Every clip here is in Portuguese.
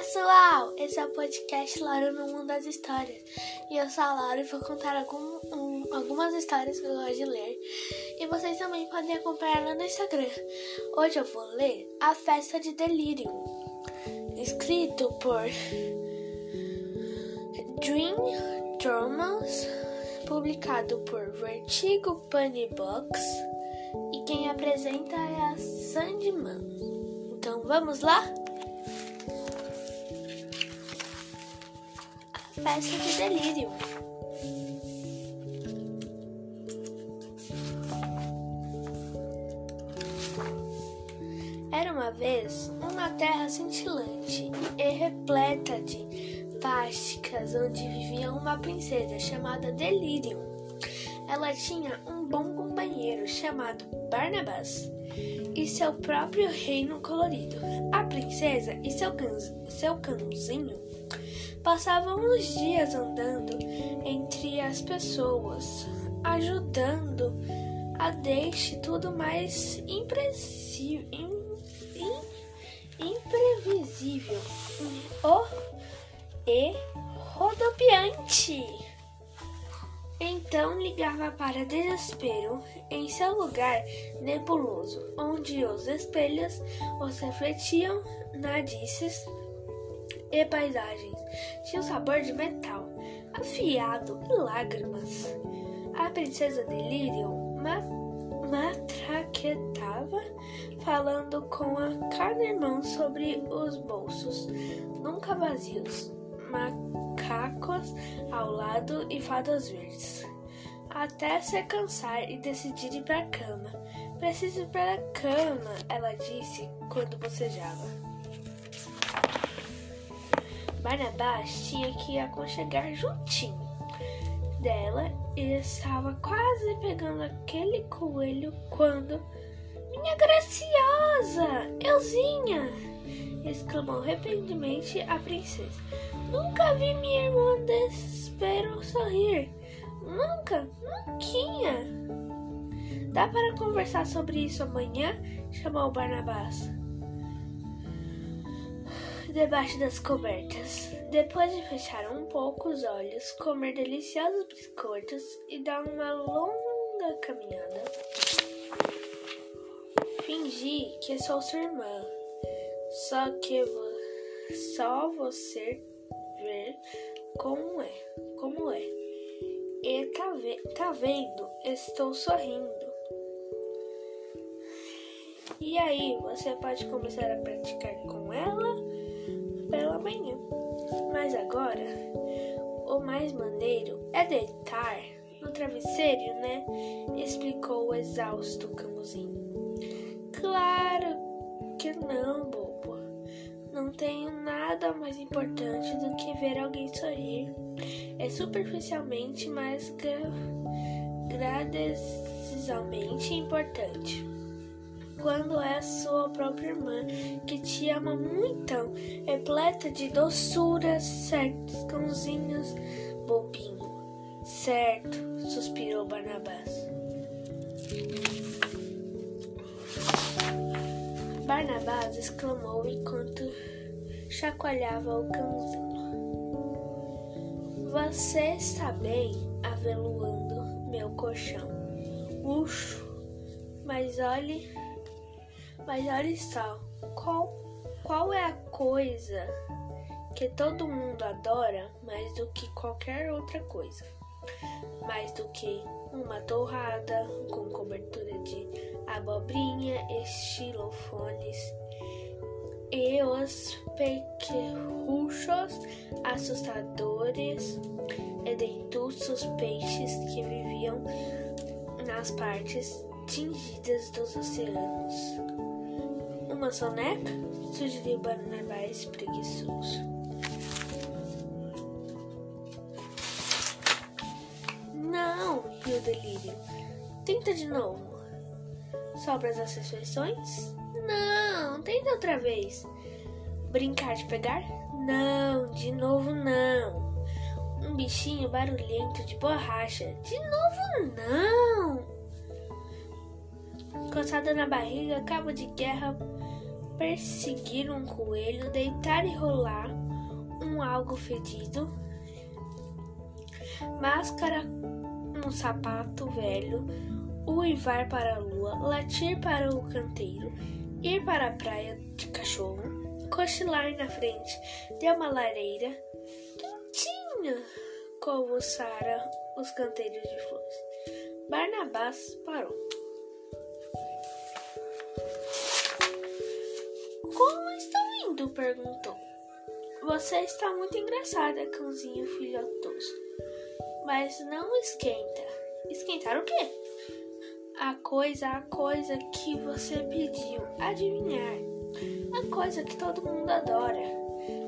pessoal! Esse é o podcast Laura no Mundo das Histórias. E eu sou a Laura e vou contar algum, um, algumas histórias que eu gosto de ler. E vocês também podem acompanhar lá no Instagram. Hoje eu vou ler A Festa de Delírio, escrito por Dream Thomas, publicado por Vertigo Bunny Box. E quem apresenta é a Sandman. Então vamos lá? Festa de delírio. Era uma vez uma terra cintilante e repleta de fásticas onde vivia uma princesa chamada Delirium. Ela tinha um bom companheiro chamado Barnabas e seu próprio reino colorido. A princesa e seu cãozinho passavam os dias andando entre as pessoas, ajudando a deixe tudo mais imprevisível, imprevisível oh, e rodopiante. Então ligava para desespero em seu lugar nebuloso, onde os espelhos os refletiam nadices e paisagens. Tinha um sabor de metal, afiado e lágrimas. A princesa Delirium ma matraquetava, falando com a cada irmão sobre os bolsos, nunca vazios, macacos ao lado e fadas verdes. Até se cansar e decidir ir para a cama. Preciso ir para a cama, ela disse quando bocejava. Barnabás tinha que aconchegar juntinho dela e estava quase pegando aquele coelho quando. Minha graciosa! Euzinha! exclamou repentinamente a princesa. Nunca vi minha irmã desespero sorrir. Nunca, nunca. Dá para conversar sobre isso amanhã? chamou Barnabás debaixo das cobertas. Depois de fechar um pouco os olhos, comer deliciosos biscoitos e dar uma longa caminhada. Fingi que sou sua irmã, só que só você ver como é, como é. E tá, ve tá vendo? Estou sorrindo. E aí, você pode começar a praticar com ela pela manhã. Mas agora, o mais maneiro é deitar no travesseiro, né? Explicou o exausto cãozinho. Claro que não, bobo. Não tenho nada mais importante do que ver alguém sorrir. É superficialmente, mas gra importante quando é a sua própria irmã, que te ama muito, repleta de doçura, certos cãozinhos, bobinho. Certo, suspirou Barnabás. Barnabás exclamou enquanto chacoalhava o cãozinho. Você está bem aveluando meu colchão. Uxo, mas olhe mas olha só, qual, qual é a coisa que todo mundo adora mais do que qualquer outra coisa? Mais do que uma torrada com cobertura de abobrinha, estilofones e os pequerruchos assustadores e dentuços peixes que viviam nas partes tingidas dos oceanos soneca? Sugeriu Barnabás preguiçoso. Não, riu Delírio. Tenta de novo. Sobras as refeições? Não, tenta outra vez. Brincar de pegar? Não, de novo não. Um bichinho barulhento de borracha? De novo não. Coçada na barriga, cabo de guerra perseguir um coelho, deitar e rolar um algo fedido, máscara um sapato velho, uivar para a lua, latir para o canteiro, ir para a praia de cachorro, cochilar na frente de uma lareira, quentinha, covuçara os canteiros de flores. Barnabás parou. Como estão indo? perguntou. Você está muito engraçada, cãozinho filhotoso. Mas não esquenta. Esquentar o quê? A coisa, a coisa que você pediu. Adivinhar. A coisa que todo mundo adora.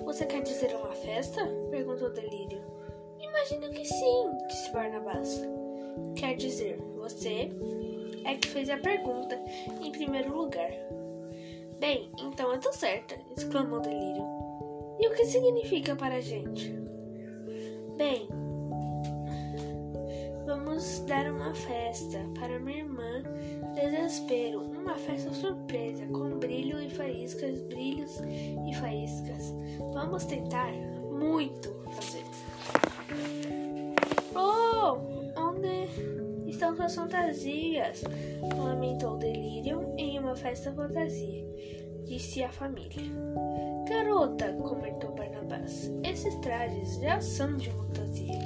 Você quer dizer uma festa? perguntou Delírio. Imagino que sim, disse Barnabás. Quer dizer, você é que fez a pergunta em primeiro lugar. Bem, então eu tô certa, exclamou Delírio. E o que significa para a gente? Bem, vamos dar uma festa para minha irmã Desespero, uma festa surpresa com brilho e faíscas, brilhos e faíscas. Vamos tentar muito fazer. Estão suas fantasias? Lamentou Delirium em uma festa fantasia, disse a família. Garota, comentou Barnabás, esses trajes já são de fantasia.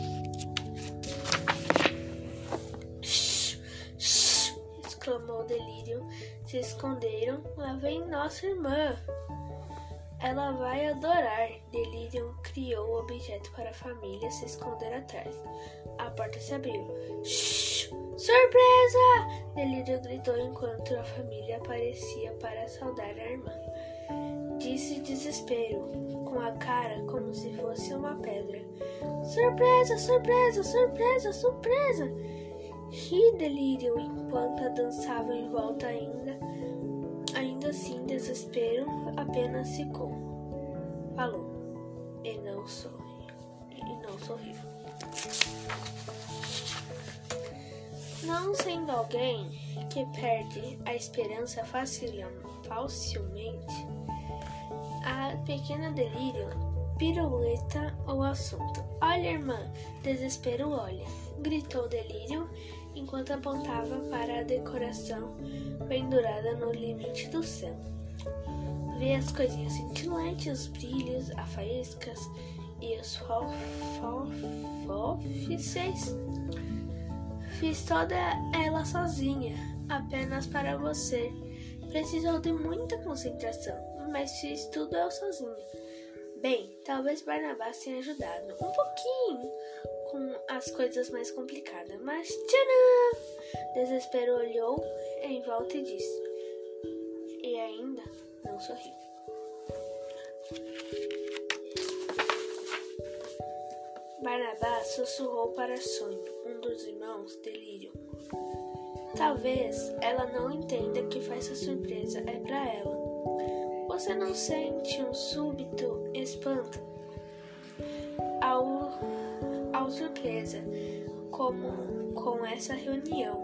Shhh, shhh, exclamou Delirium. Se esconderam, lá vem nossa irmã. Ela vai adorar. Delirium criou o objeto para a família se esconder atrás. A porta se abriu. Shhh! Surpresa! Delírio gritou enquanto a família aparecia para saudar a irmã. Disse desespero, com a cara como se fosse uma pedra. Surpresa, surpresa, surpresa, surpresa! Ri Delírio enquanto dançava em volta ainda. Ainda assim, desespero apenas ficou. Falou. E não sorriu. E não sorriu. Não sendo alguém que perde a esperança facilmente, a pequena delírio piruleta o assunto. Olha, irmã, desespero, olha, gritou delírio enquanto apontava para a decoração pendurada no limite do céu. Vê as coisinhas cintilantes, os brilhos, as faíscas e os fofíceis. Fiz toda ela sozinha, apenas para você. Precisou de muita concentração, mas fiz tudo eu sozinha. Bem, talvez Barnabás tenha ajudado um pouquinho com as coisas mais complicadas, mas tcharam! Desespero olhou em volta e disse, e ainda não sorriu. Barnabás sussurrou para Sonho, um irmãos, Delírio. Talvez ela não entenda que essa surpresa é para ela. Você não sente um súbito espanto ao, ao surpresa, como com essa reunião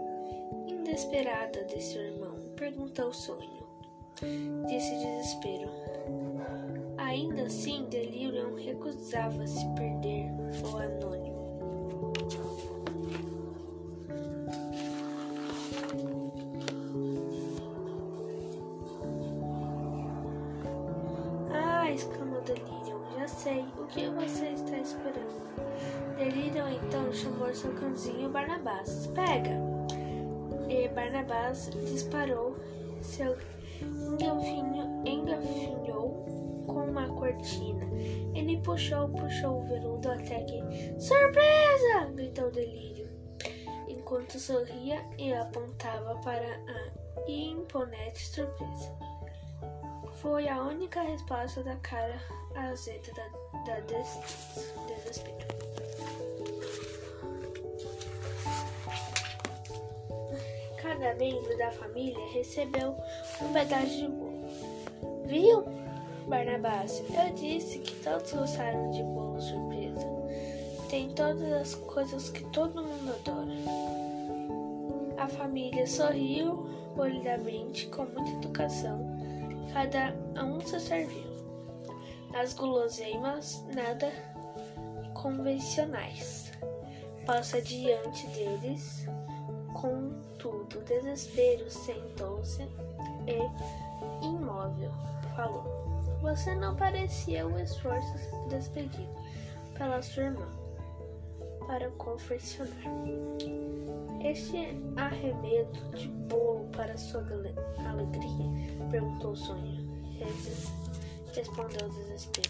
inesperada de seu irmão? Perguntou Sonho. Disse desespero. Ainda assim, Delirium recusava se perder o anônimo. Sei o que você está esperando. Delirium então chamou seu cãozinho Barnabás. Pega! E Barnabás disparou seu engafinho, engafinhou com uma cortina. Ele puxou, puxou o veludo até que. Surpresa! gritou Delírio, enquanto sorria e apontava para a imponente surpresa. Foi a única resposta da cara azeda da, da des, desespero. Cada membro da família recebeu um pedaço de bolo. Viu? Barnabás, eu disse que todos gostaram de bolo surpresa. Tem todas as coisas que todo mundo adora. A família sorriu polidamente, com muita educação, cada um se serviu. As guloseimas nada convencionais. Passa diante deles, contudo, desespero sentou-se e, imóvel, falou: Você não parecia um esforço despedido pela sua irmã para confeccionar. Este arremedo de bolo para sua alegria? perguntou Sônia. Respondeu o desespero.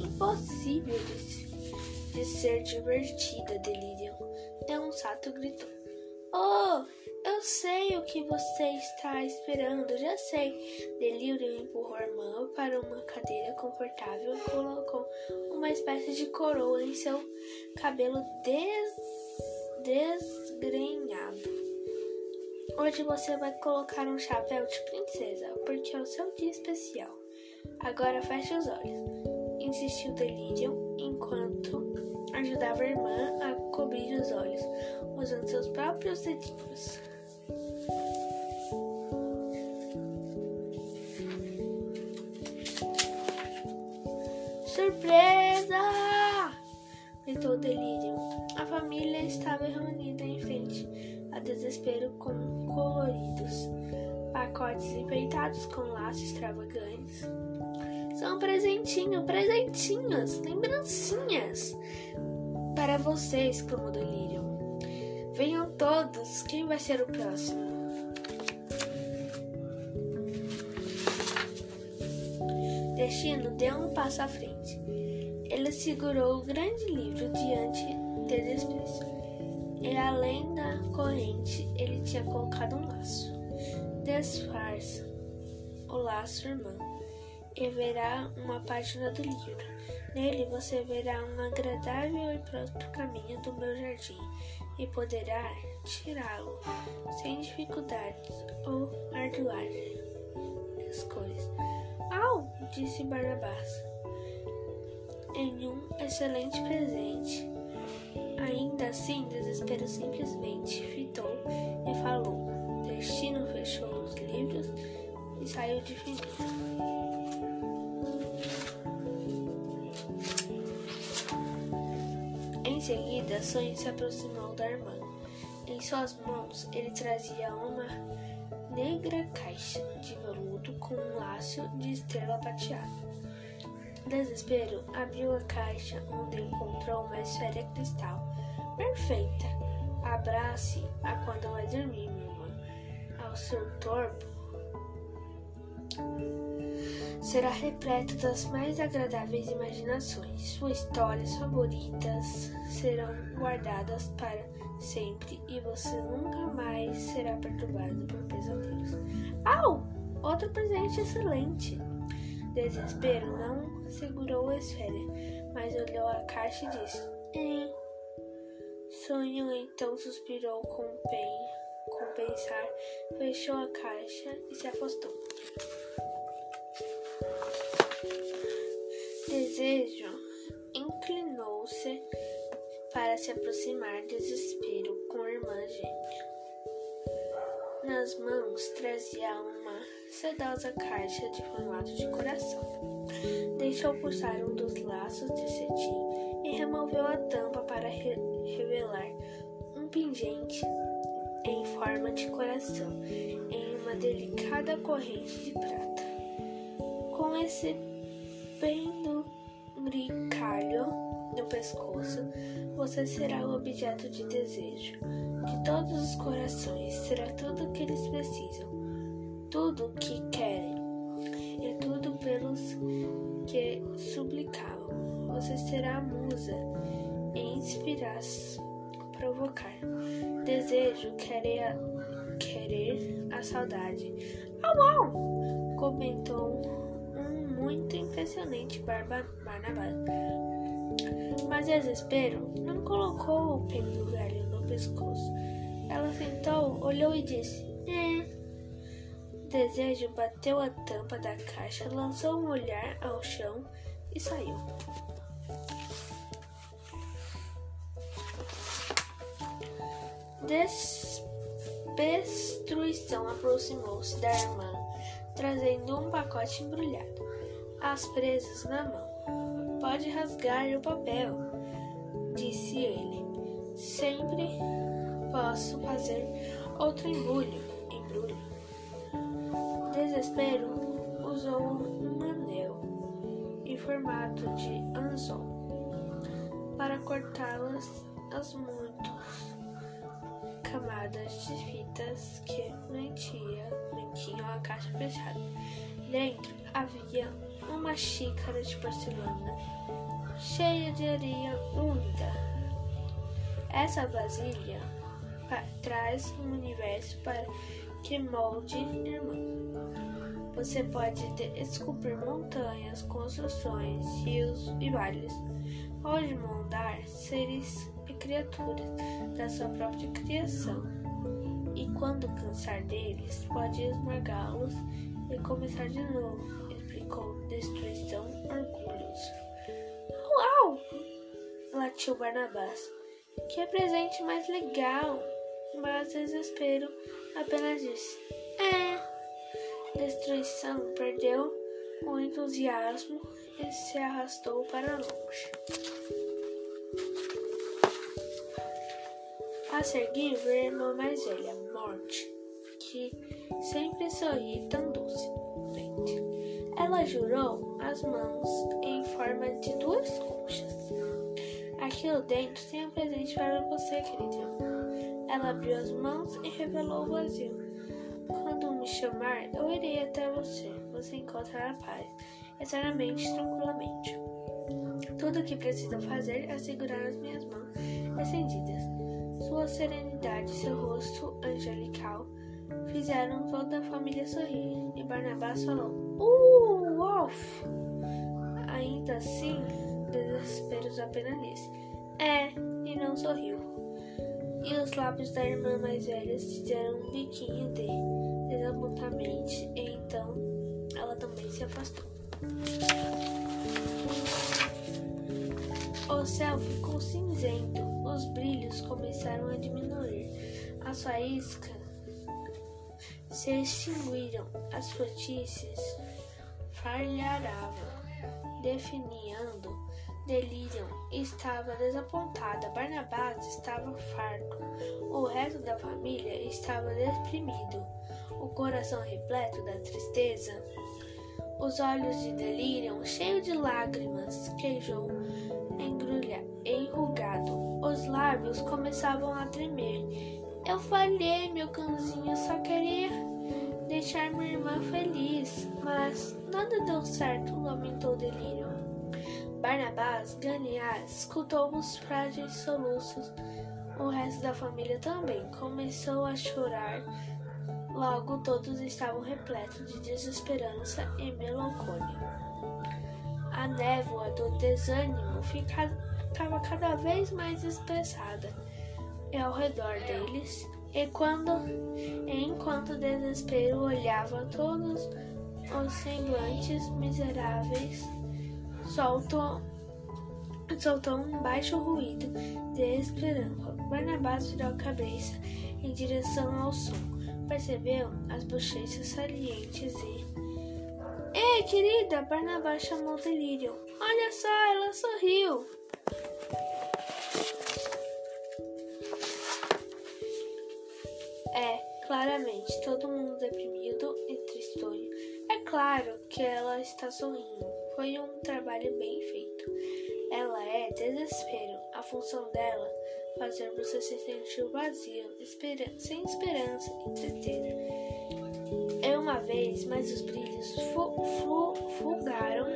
Impossível de, de ser divertida, Delirium. É um sato gritou. Oh, eu sei o que você está esperando, já sei. Delírio empurrou a irmã para uma cadeira confortável e colocou uma espécie de coroa em seu cabelo des... desgrenhado. Hoje você vai colocar um chapéu de princesa, porque é o seu dia especial. Agora feche os olhos, insistiu Delirium enquanto ajudava a irmã a cobrir os olhos usando seus próprios dedinhos. Surpresa! gritou Delirium. A família estava reunida em frente a desespero com coloridos pacotes enfeitados com laços extravagantes. São presentinho, presentinhos, lembrancinhas para vocês, exclamou Delirium. Venham todos, quem vai ser o próximo? Destino deu um passo à frente. Ele segurou o grande livro diante de desprezo. E além da corrente, ele tinha colocado um laço. Desfarça o laço, irmã, e verá uma página do livro. Nele você verá um agradável e próspero caminho do meu jardim e poderá tirá-lo sem dificuldades ou arduar escolhas. Au! disse Barnabás, em um excelente presente. Ainda assim, desespero simplesmente fitou e falou. Destino fechou os livros e saiu de fininho. Em seguida, Sonho se aproximou da irmã. Em suas mãos, ele trazia uma negra caixa de veludo com um laço de estrela prateada. Desespero, abriu a caixa, onde encontrou uma esfera cristal perfeita. Abrace-a quando vai dormir, minha irmã. Ao seu corpo será repleto das mais agradáveis imaginações. Suas histórias favoritas serão guardadas para sempre e você nunca mais será perturbado por pesadelos. Au! Outro presente excelente! Desespero não segurou a esfera, mas olhou a caixa e disse: Hein? Sonho então suspirou com bem, com pensar, fechou a caixa e se afastou. Desejo inclinou-se para se aproximar desespero com a irmã gêmea. Nas mãos trazia uma sedosa caixa de formato de coração. Deixou puxar um dos laços de cetim e removeu a tampa para re revelar um pingente em forma de coração em uma delicada corrente de prata. Com esse penduricalho no pescoço, você será o objeto de desejo de todos os corações, será tudo o que eles precisam, tudo o que querem, e tudo pelos que suplicavam. Você será a musa e inspirar, provocar. Desejo, querer a, querer a saudade. Au, au! Comentou um muito impressionante Barba, Barnabás. Mas desespero não colocou o penduralho no pescoço. Ela sentou, olhou e disse: É. Desejo bateu a tampa da caixa, lançou um olhar ao chão e saiu. Destruição aproximou-se da irmã, trazendo um pacote embrulhado, as presas na mão. Pode rasgar o papel, disse ele. Sempre posso fazer outro embrulho. embrulho. Desespero usou um anel em formato de anzol para cortá-las as muitas camadas de fitas que mantinham a caixa fechada. Dentro havia uma xícara de porcelana cheia de areia úmida. Essa vasilha traz um universo para que molde irmão. Você pode esculpir montanhas, construções, rios e vales. Pode moldar seres e criaturas da sua própria criação. E quando cansar deles, pode esmagá-los e começar de novo, explicou Destruição Orgulhoso. Uau! latiu Barnabás. Que presente mais legal! Mas desespero apenas disse: É. Destruição perdeu o entusiasmo e se arrastou para longe. A seguir, viu a irmã mais velha, Morte, que sempre sorri tão docemente. Ela jurou as mãos em forma de duas conchas. Aquilo dentro tem um presente para você, querida irmã. Ela abriu as mãos e revelou o vazio. Chamar, eu irei até você. Você encontrará paz, eternamente, tranquilamente. Tudo o que precisa fazer é segurar as minhas mãos estendidas. Sua serenidade seu rosto angelical fizeram toda a família sorrir. E Barnabás falou: Uh, Wolf! Ainda assim, desesperos apenas disse: É, e não sorriu. E os lábios da irmã mais velha fizeram um biquinho desapontamento, e então ela também se afastou. O céu ficou cinzento, os brilhos começaram a diminuir, as faíscas se extinguiram, as frutícias falharavam, definindo delírio. Estava desapontada, Barnabás estava farto, o resto da família estava deprimido, o coração repleto da tristeza, os olhos de delírio cheios de lágrimas, queijou enrugado, os lábios começavam a tremer. Eu falhei, meu cãozinho, só queria deixar minha irmã feliz, mas nada deu certo, lamentou Delírio. Barnabás, Ganiás, escutou os frágeis soluços. O resto da família também começou a chorar. Logo todos estavam repletos de desesperança e melancólia. A névoa do desânimo ficava cada vez mais espessada ao redor deles, e quando, enquanto o desespero olhava todos os semblantes miseráveis, soltou, soltou um baixo ruído de esperança. Barnabás virou a cabeça em direção ao som. Percebeu as bochechas salientes e Ei, querida, Barnabás chamou Delírio. Olha só, ela sorriu. É, claramente, todo mundo deprimido e tristonho. É claro que ela está sorrindo. Foi um trabalho bem feito. Ela é desespero. A função dela fazer você se sentir vazio, sem esperança e tristeza. É uma vez, mas os brilhos fulgaram,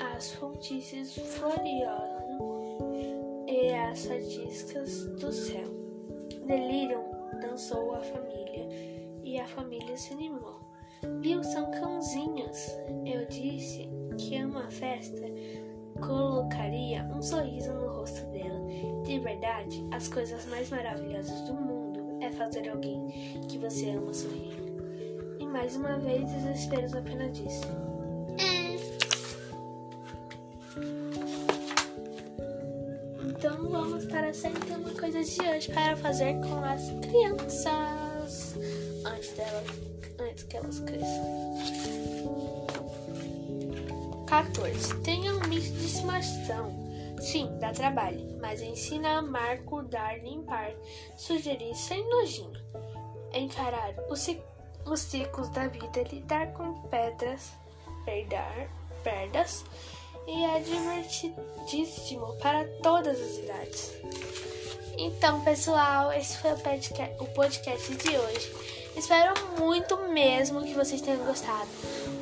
as fontes florearam e as faíscas do céu. Delírio dançou a família e a família se animou. Viu, são cãozinhos. Eu disse que uma festa colocaria um sorriso no rosto dela. De verdade, as coisas mais maravilhosas do mundo é fazer alguém que você ama sorrir. E mais uma vez, desesperos apenas disse: Então vamos para a sétima coisa de hoje para fazer com as crianças antes delas, antes que elas cresçam. 14. Tenha um mix de estimação. Sim, dá trabalho, mas ensina a amar, cuidar, limpar, sugerir sem nojinho. Encarar os, os ciclos da vida, lidar com pedras, perdar, perdas e é divertidíssimo para todas as idades. Então, pessoal, esse foi o podcast, o podcast de hoje. Espero muito mesmo que vocês tenham gostado.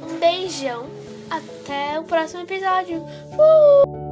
Um beijão, até o próximo episódio. Uh!